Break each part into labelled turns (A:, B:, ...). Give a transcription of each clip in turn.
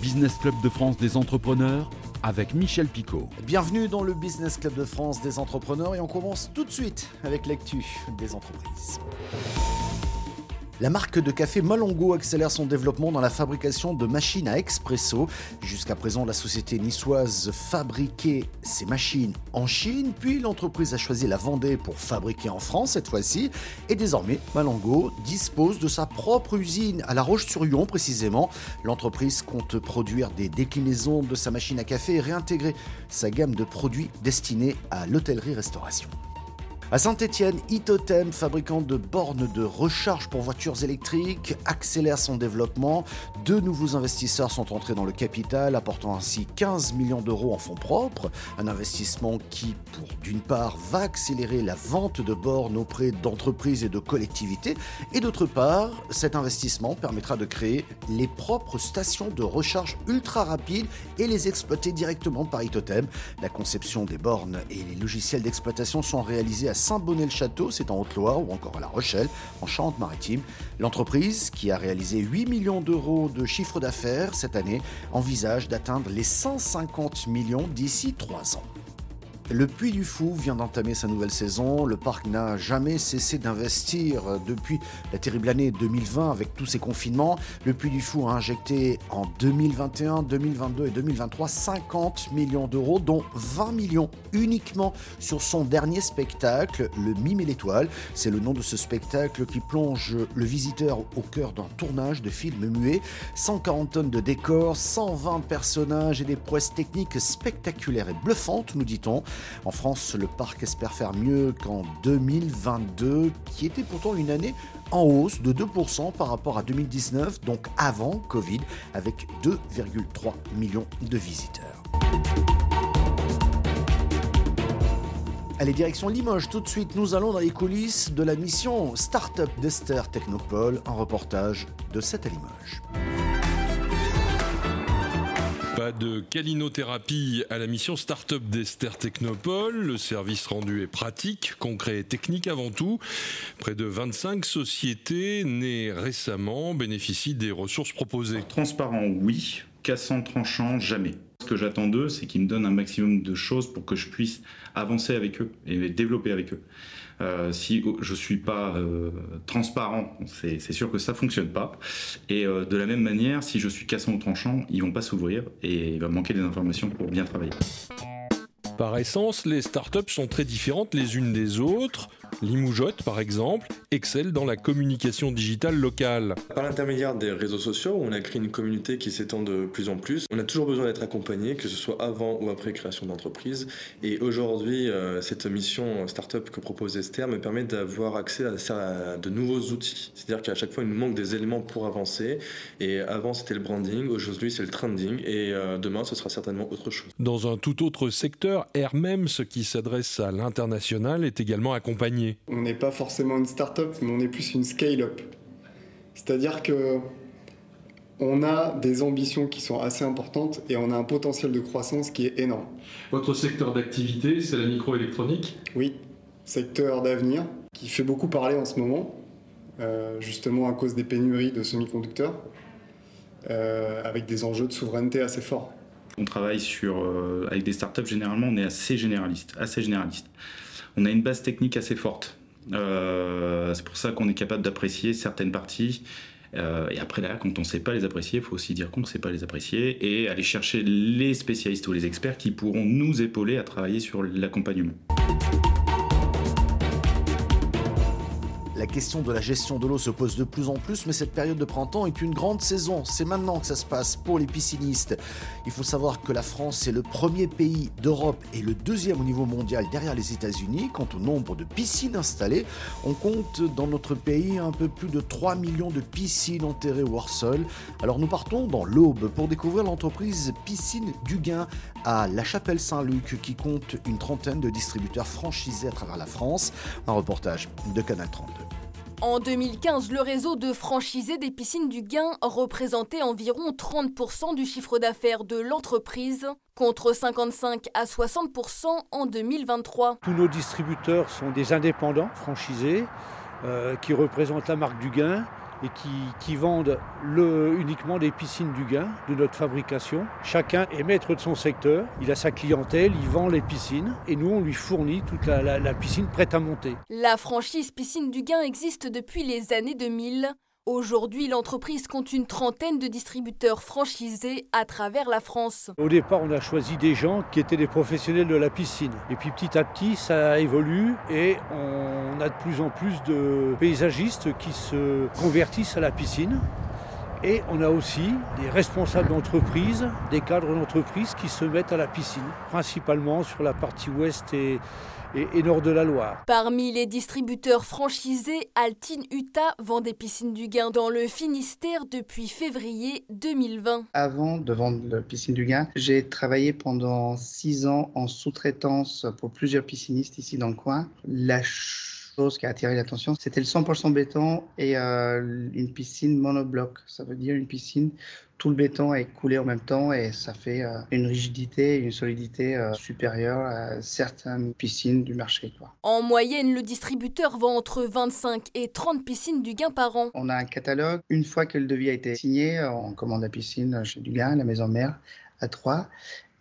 A: Business Club de France des entrepreneurs avec Michel Picot.
B: Bienvenue dans le Business Club de France des entrepreneurs et on commence tout de suite avec l'actu des entreprises. La marque de café Malongo accélère son développement dans la fabrication de machines à expresso. Jusqu'à présent, la société niçoise fabriquait ses machines en Chine, puis l'entreprise a choisi la Vendée pour fabriquer en France cette fois-ci. Et désormais, Malongo dispose de sa propre usine à La Roche-sur-Yon précisément. L'entreprise compte produire des déclinaisons de sa machine à café et réintégrer sa gamme de produits destinés à l'hôtellerie-restauration. À Saint-Etienne, Itotem, fabricant de bornes de recharge pour voitures électriques, accélère son développement. Deux nouveaux investisseurs sont entrés dans le capital, apportant ainsi 15 millions d'euros en fonds propres. Un investissement qui, pour d'une part, va accélérer la vente de bornes auprès d'entreprises et de collectivités, et d'autre part, cet investissement permettra de créer les propres stations de recharge ultra rapides et les exploiter directement par Itotem. La conception des bornes et les logiciels d'exploitation sont réalisés à Saint-Bonnet-le-Château, c'est en Haute-Loire, ou encore à La Rochelle, en Charente-Maritime. L'entreprise, qui a réalisé 8 millions d'euros de chiffre d'affaires cette année, envisage d'atteindre les 150 millions d'ici 3 ans. Le Puy du Fou vient d'entamer sa nouvelle saison. Le parc n'a jamais cessé d'investir depuis la terrible année 2020 avec tous ces confinements. Le Puy du Fou a injecté en 2021, 2022 et 2023 50 millions d'euros, dont 20 millions uniquement sur son dernier spectacle, Le Mime et l'Étoile. C'est le nom de ce spectacle qui plonge le visiteur au cœur d'un tournage de film muet. 140 tonnes de décors, 120 personnages et des prouesses techniques spectaculaires et bluffantes, nous dit-on. En France, le parc espère faire mieux qu'en 2022, qui était pourtant une année en hausse de 2% par rapport à 2019, donc avant Covid, avec 2,3 millions de visiteurs. Allez, direction Limoges, tout de suite, nous allons dans les coulisses de la mission Startup d'Esther Technopole, un reportage de 7 à Limoges.
C: Pas de calinothérapie à la mission Startup d'Esther Technopole. Le service rendu est pratique, concret et technique avant tout. Près de 25 sociétés nées récemment bénéficient des ressources proposées.
D: Transparent, oui. Cassant, tranchant, jamais. Que j'attends d'eux, c'est qu'ils me donnent un maximum de choses pour que je puisse avancer avec eux et développer avec eux. Euh, si je suis pas euh, transparent, c'est sûr que ça fonctionne pas. Et euh, de la même manière, si je suis cassant ou tranchant, ils vont pas s'ouvrir et il va manquer des informations pour bien travailler.
C: Par essence, les startups sont très différentes les unes des autres. Limoujotte, par exemple, excelle dans la communication digitale locale.
E: Par l'intermédiaire des réseaux sociaux, on a créé une communauté qui s'étend de plus en plus. On a toujours besoin d'être accompagné, que ce soit avant ou après création d'entreprise. Et aujourd'hui, euh, cette mission startup que propose Esther me permet d'avoir accès à, de nouveaux outils. C'est-à-dire qu'à chaque fois, il nous manque des éléments pour avancer. Et avant, c'était le branding, aujourd'hui, c'est le trending. Et euh, demain, ce sera certainement autre chose.
C: Dans un tout autre secteur, ce qui s'adresse à l'international, est également accompagné.
F: On n'est pas forcément une start-up, mais on est plus une scale-up. C'est-à-dire que on a des ambitions qui sont assez importantes et on a un potentiel de croissance qui est énorme.
C: Votre secteur d'activité, c'est la microélectronique?
F: Oui, secteur d'avenir qui fait beaucoup parler en ce moment, euh, justement à cause des pénuries de semi-conducteurs, euh, avec des enjeux de souveraineté assez forts.
D: On travaille sur, euh, avec des startups, généralement, on est assez généraliste, assez généraliste. On a une base technique assez forte. Euh, c'est pour ça qu'on est capable d'apprécier certaines parties. Euh, et après, là, quand on ne sait pas les apprécier, il faut aussi dire qu'on ne sait pas les apprécier et aller chercher les spécialistes ou les experts qui pourront nous épauler à travailler sur l'accompagnement.
B: La question de la gestion de l'eau se pose de plus en plus, mais cette période de printemps est une grande saison. C'est maintenant que ça se passe pour les piscinistes. Il faut savoir que la France est le premier pays d'Europe et le deuxième au niveau mondial derrière les États-Unis quant au nombre de piscines installées. On compte dans notre pays un peu plus de 3 millions de piscines enterrées au hors. Alors nous partons dans l'Aube pour découvrir l'entreprise Piscine Duguin à La Chapelle Saint-Luc qui compte une trentaine de distributeurs franchisés à travers la France. Un reportage de Canal 32.
G: En 2015, le réseau de franchisés des piscines du Gain représentait environ 30% du chiffre d'affaires de l'entreprise, contre 55 à 60% en 2023.
H: Tous nos distributeurs sont des indépendants franchisés euh, qui représentent la marque du Gain et qui, vendent uniquement des piscines du gain de notre fabrication. Chacun est maître de son secteur, il a sa clientèle, il vend les piscines et nous on lui fournit toute la, la piscine prête à monter.
G: La franchise Piscine du Gain existe depuis les années 2000. Aujourd'hui, l'entreprise compte une trentaine de distributeurs franchisés à travers la France.
H: Au départ, on a choisi des gens qui étaient des professionnels de la piscine. Et puis petit à petit, ça évolue et on a de plus en plus de paysagistes qui se convertissent à la piscine. Et on a aussi des responsables d'entreprise, des cadres d'entreprise qui se mettent à la piscine, principalement sur la partie ouest et, et, nord de la Loire.
G: Parmi les distributeurs franchisés, Altine Utah vend des piscines du Gain dans le Finistère depuis février 2020.
I: Avant de vendre la piscine du Gain, j'ai travaillé pendant six ans en sous-traitance pour plusieurs piscinistes ici dans le coin. La chose qui a attiré l'attention, c'était le 100% béton et euh, une piscine monobloc. Ça veut dire une piscine tout le béton est coulé en même temps et ça fait euh, une rigidité une solidité euh, supérieure à certaines piscines du marché.
G: En moyenne, le distributeur vend entre 25 et 30 piscines du gain par an.
I: On a un catalogue. Une fois que le devis a été signé, on commande la piscine chez Dugain, la maison mère, à Troyes.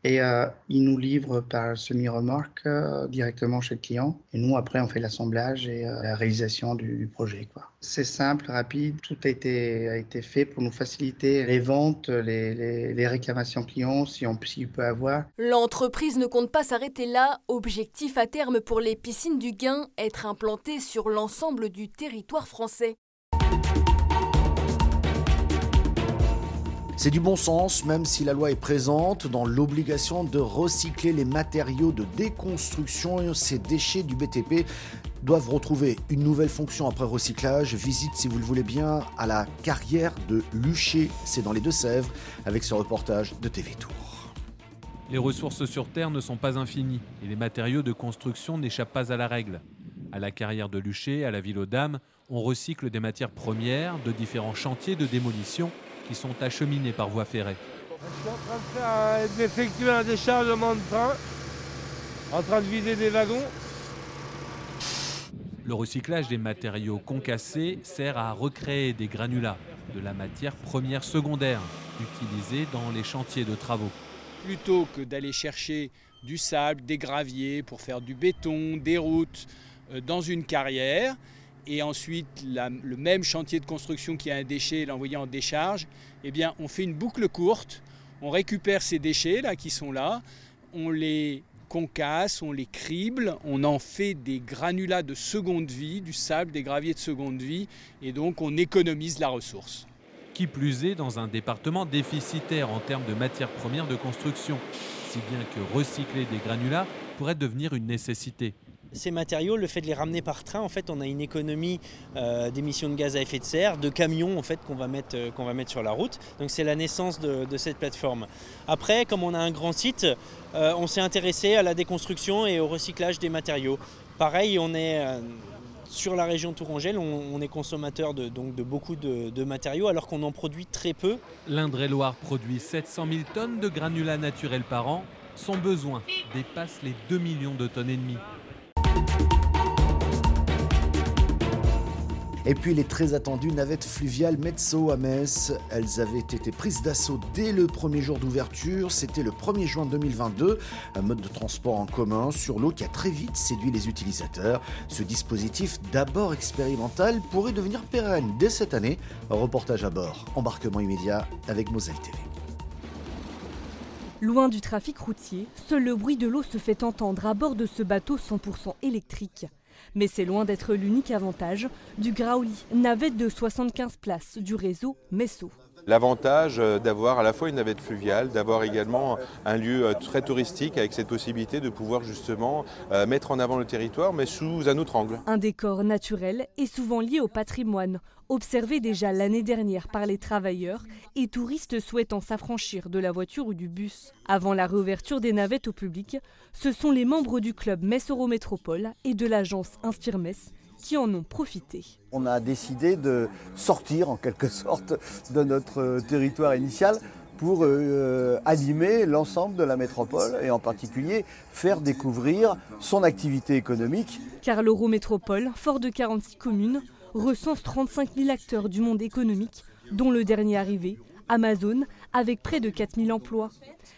I: Et euh, ils nous livrent par semi-remorque euh, directement chez le client. Et nous, après, on fait l'assemblage et euh, la réalisation du, projet. C'est simple, rapide. Tout a été, a été fait pour nous faciliter les ventes, les, les, réclamations clients, si on peut avoir.
G: L'entreprise ne compte pas s'arrêter là. Objectif à terme pour les piscines du Gain, être implantées sur l'ensemble du territoire français.
B: C'est du bon sens, même si la loi est présente dans l'obligation de recycler les matériaux de déconstruction. Ces déchets du BTP doivent retrouver une nouvelle fonction après recyclage. Visite, si vous le voulez bien, à la carrière de Luché, c'est dans les Deux-Sèvres, avec ce reportage de TV Tour.
J: Les ressources sur Terre ne sont pas infinies et les matériaux de construction n'échappent pas à la règle. À la carrière de Luché, à la ville aux Dames, on recycle des matières premières de différents chantiers de démolition qui sont acheminés par voie ferrée.
K: Je suis en train d'effectuer un déchargement de train, en train de vider des wagons.
J: Le recyclage des matériaux concassés sert à recréer des granulats, de la matière première secondaire, utilisée dans les chantiers de travaux.
L: Plutôt que d'aller chercher du sable, des graviers pour faire du béton, des routes euh, dans une carrière, et ensuite le même chantier de construction qui a un déchet, l'envoyer en décharge, eh on fait une boucle courte, on récupère ces déchets là qui sont là, on les concasse, on les crible, on en fait des granulats de seconde vie, du sable, des graviers de seconde vie, et donc on économise la ressource.
J: Qui plus est dans un département déficitaire en termes de matières premières de construction, si bien que recycler des granulats pourrait devenir une nécessité
M: ces matériaux, le fait de les ramener par train, en fait, on a une économie euh, d'émissions de gaz à effet de serre, de camions en fait qu'on va mettre euh, va mettre sur la route. Donc c'est la naissance de, cette plateforme. Après, comme on a un grand site, euh, on s'est intéressé à la déconstruction et au recyclage des matériaux. Pareil, on est sur la région Tourangelle, on, est consommateur de, donc de beaucoup de, de matériaux alors qu'on en produit très peu.
J: L'Indre-et-Loire produit 700 000 tonnes de granulats naturels par an. Son besoin dépasse les 2 millions de tonnes et demie.
B: Et puis les très attendues navettes fluviales Mezzo à Metz, elles avaient été prises d'assaut dès le premier jour d'ouverture, c'était le 1er juin 2022, un mode de transport en commun sur l'eau qui a très vite séduit les utilisateurs. Ce dispositif d'abord expérimental pourrait devenir pérenne dès cette année. reportage à bord, embarquement immédiat avec Mosaïque TV.
N: Loin du trafic routier, seul le bruit de l'eau se fait entendre à bord de ce bateau 100% électrique. Mais c'est loin d'être l'unique avantage du Grauli, navette de 75 places du réseau Messo.
O: L'avantage euh, d'avoir à la fois une navette fluviale, d'avoir également un lieu euh, très touristique avec cette possibilité de pouvoir justement euh, mettre en avant le territoire mais sous un autre angle.
N: Un décor naturel et souvent lié au patrimoine, observé déjà l'année dernière par les travailleurs et touristes souhaitant s'affranchir de la voiture ou du bus. Avant la réouverture des navettes au public, ce sont les membres du club Metz Eurométropole et de l'agence Inspire qui en ont profité.
P: On a décidé de sortir en quelque sorte de notre territoire initial pour euh, animer l'ensemble de la métropole et en particulier faire découvrir son activité économique.
N: Car l'Eurométropole, fort de 46 communes, recense 35 000 acteurs du monde économique, dont le dernier arrivé, Amazon, avec près de 4 000 emplois.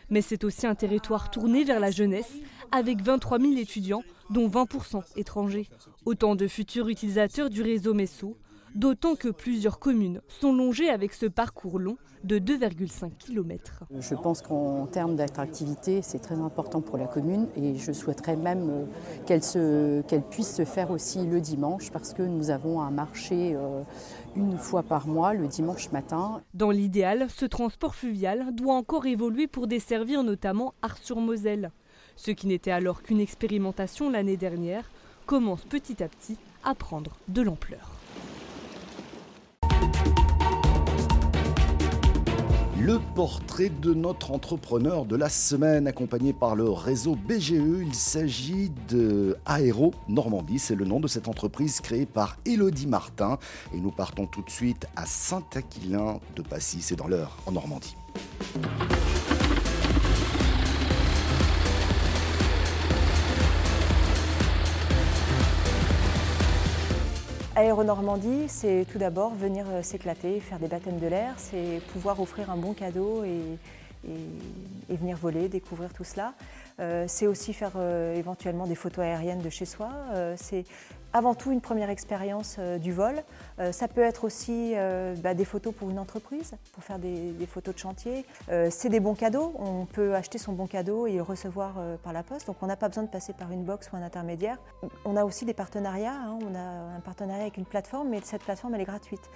N: Mais c'est aussi un territoire tourné vers la jeunesse, avec 23 000 étudiants, dont 20% étrangers. Autant de futurs utilisateurs du réseau Messo, d'autant que plusieurs communes sont longées avec ce parcours long de 2,5 km.
Q: Je pense qu'en termes d'attractivité, c'est très important pour la commune et je souhaiterais même euh, qu'elle qu'elle puisse se faire aussi le dimanche parce que nous avons un marché euh, une fois par mois, le dimanche matin.
N: Dans l'idéal, ce transport fluvial doit encore évoluer pour desservir notamment Ars-sur-Moselle. Ce qui n'était alors qu'une expérimentation l'année dernière commence petit à petit à prendre de l'ampleur.
B: Le portrait de notre entrepreneur de la semaine, accompagné par le réseau BGE. Il s'agit de Aéro Normandie. C'est le nom de cette entreprise créée par Elodie Martin. Et nous partons tout de suite à Saint-Aquilin de Passy. C'est dans l'heure en Normandie.
R: Aéronormandie, c'est tout d'abord venir euh, s'éclater, faire des baptêmes de l'air, c'est pouvoir offrir un bon cadeau et, venir voler, découvrir tout cela. Euh, c'est aussi faire euh, éventuellement des photos aériennes de chez soi. c'est avant tout une première expérience euh, du vol. Euh, ça peut être aussi euh, bah, des photos pour une entreprise, pour faire des, photos de chantier. c'est des bons cadeaux. On peut acheter son bon cadeau et le recevoir par la poste. Donc on n'a pas besoin de passer par une box ou un intermédiaire. On a aussi des partenariats. Hein. On a un partenariat avec une plateforme, mais cette plateforme elle est gratuite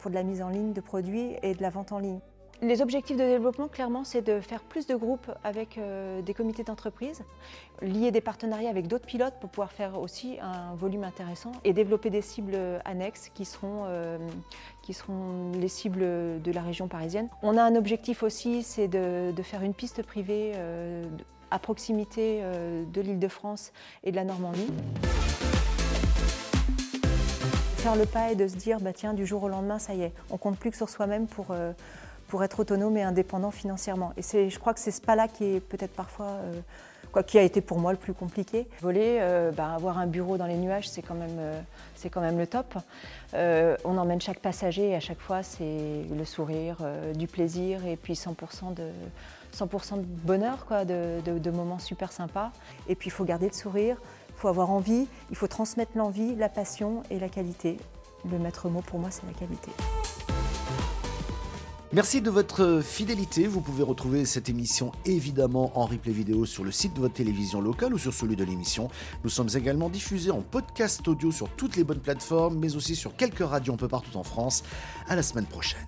R: pour de la mise en ligne de produits et de la vente en ligne. Les objectifs de développement, clairement, c'est de faire plus de groupes avec euh, des comités d'entreprise, lier des partenariats avec d'autres pilotes pour pouvoir faire aussi un volume intéressant et développer des cibles annexes qui seront, euh, qui seront les cibles de la région parisienne. On a un objectif aussi, c'est de, faire une piste privée euh, à proximité de l'île de France et de la Normandie faire le pas et de se dire bah tiens du jour au lendemain ça y est on compte plus que sur soi-même pour pour être autonome et indépendant financièrement. Et je crois que c'est ce pas-là qui est peut-être parfois, euh, quoi, qui a été pour moi le plus compliqué. Voler, euh, bah, avoir un bureau dans les nuages, c'est quand, même, euh, le top. on emmène chaque passager et à chaque fois, c'est le sourire, du plaisir et puis 100% de, 100 de bonheur, quoi, de moments super sympas. Et puis il faut garder le sourire, il faut avoir envie, il faut transmettre l'envie, la passion et la qualité. Le maître mot pour moi, c'est la qualité.
B: Merci de votre fidélité. Vous pouvez retrouver cette émission évidemment en replay vidéo sur le site de votre télévision locale ou sur celui de l'émission. Nous sommes également diffusés en podcast audio sur toutes les bonnes plateformes, mais aussi sur quelques radios un peu partout en France. À la semaine prochaine.